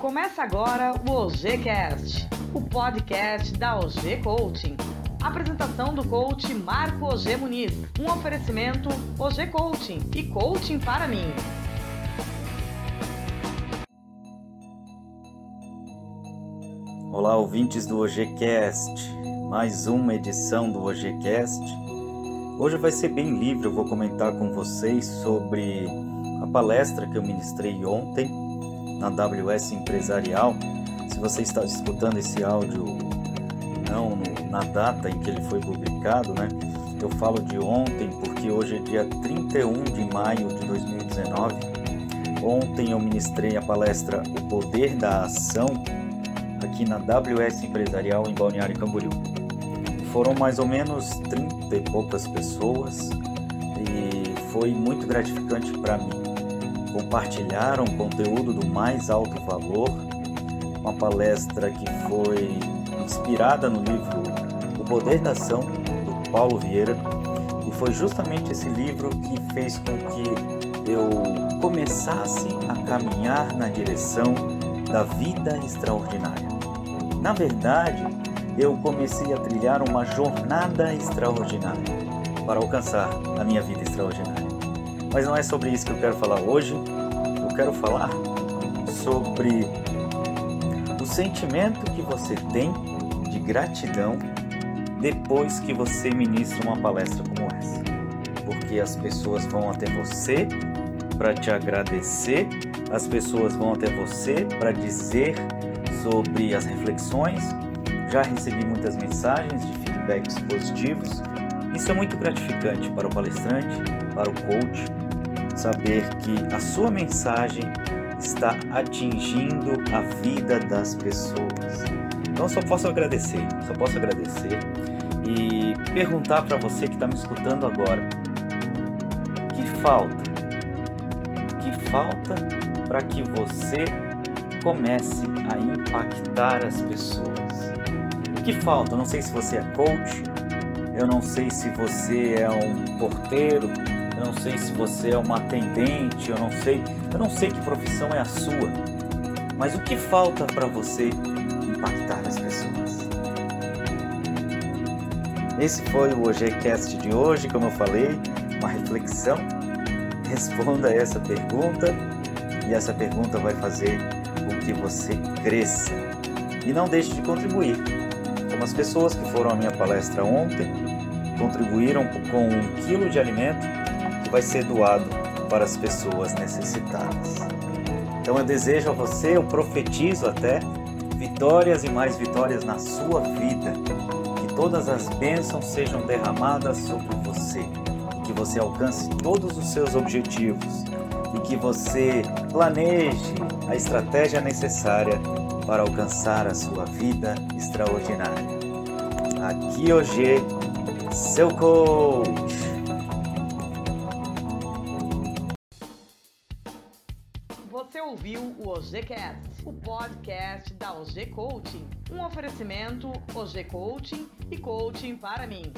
Começa agora o OGCast, o podcast da OG Coaching. Apresentação do coach Marco OG Muniz. Um oferecimento OG Coaching e Coaching para mim. Olá, ouvintes do OGCast. Mais uma edição do OGCast. Hoje vai ser bem livre, eu vou comentar com vocês sobre a palestra que eu ministrei ontem na WS Empresarial. Se você está escutando esse áudio não no, na data em que ele foi publicado, né? Eu falo de ontem porque hoje é dia 31 de maio de 2019. Ontem eu ministrei a palestra O Poder da Ação aqui na WS Empresarial em Balneário Camboriú. Foram mais ou menos 30 e poucas pessoas e foi muito gratificante para mim compartilharam conteúdo do mais alto valor, uma palestra que foi inspirada no livro O Poder da Ação, do Paulo Vieira, e foi justamente esse livro que fez com que eu começasse a caminhar na direção da vida extraordinária. Na verdade, eu comecei a trilhar uma jornada extraordinária para alcançar a minha vida extraordinária. Mas não é sobre isso que eu quero falar hoje. Eu quero falar sobre o sentimento que você tem de gratidão depois que você ministra uma palestra como essa. Porque as pessoas vão até você para te agradecer, as pessoas vão até você para dizer sobre as reflexões. Já recebi muitas mensagens de feedbacks positivos. Isso é muito gratificante para o palestrante, para o coach, saber que a sua mensagem está atingindo a vida das pessoas. Então só posso agradecer, só posso agradecer e perguntar para você que está me escutando agora: que falta? Que falta para que você comece a impactar as pessoas? O que falta? Eu não sei se você é coach, eu não sei se você é um porteiro, eu não sei se você é uma atendente, eu não sei, eu não sei que profissão é a sua. Mas o que falta para você impactar as pessoas? Esse foi o OGCast de hoje, como eu falei, uma reflexão. Responda essa pergunta e essa pergunta vai fazer com que você cresça. E não deixe de contribuir. Como as pessoas que foram à minha palestra ontem contribuíram com um quilo de alimento vai ser doado para as pessoas necessitadas. Então eu desejo a você, eu profetizo até, vitórias e mais vitórias na sua vida. Que todas as bênçãos sejam derramadas sobre você. Que você alcance todos os seus objetivos. E que você planeje a estratégia necessária para alcançar a sua vida extraordinária. Aqui hoje, seu coach. Você ouviu o OGCast, o podcast da OG Coaching. Um oferecimento OG Coaching e Coaching para mim.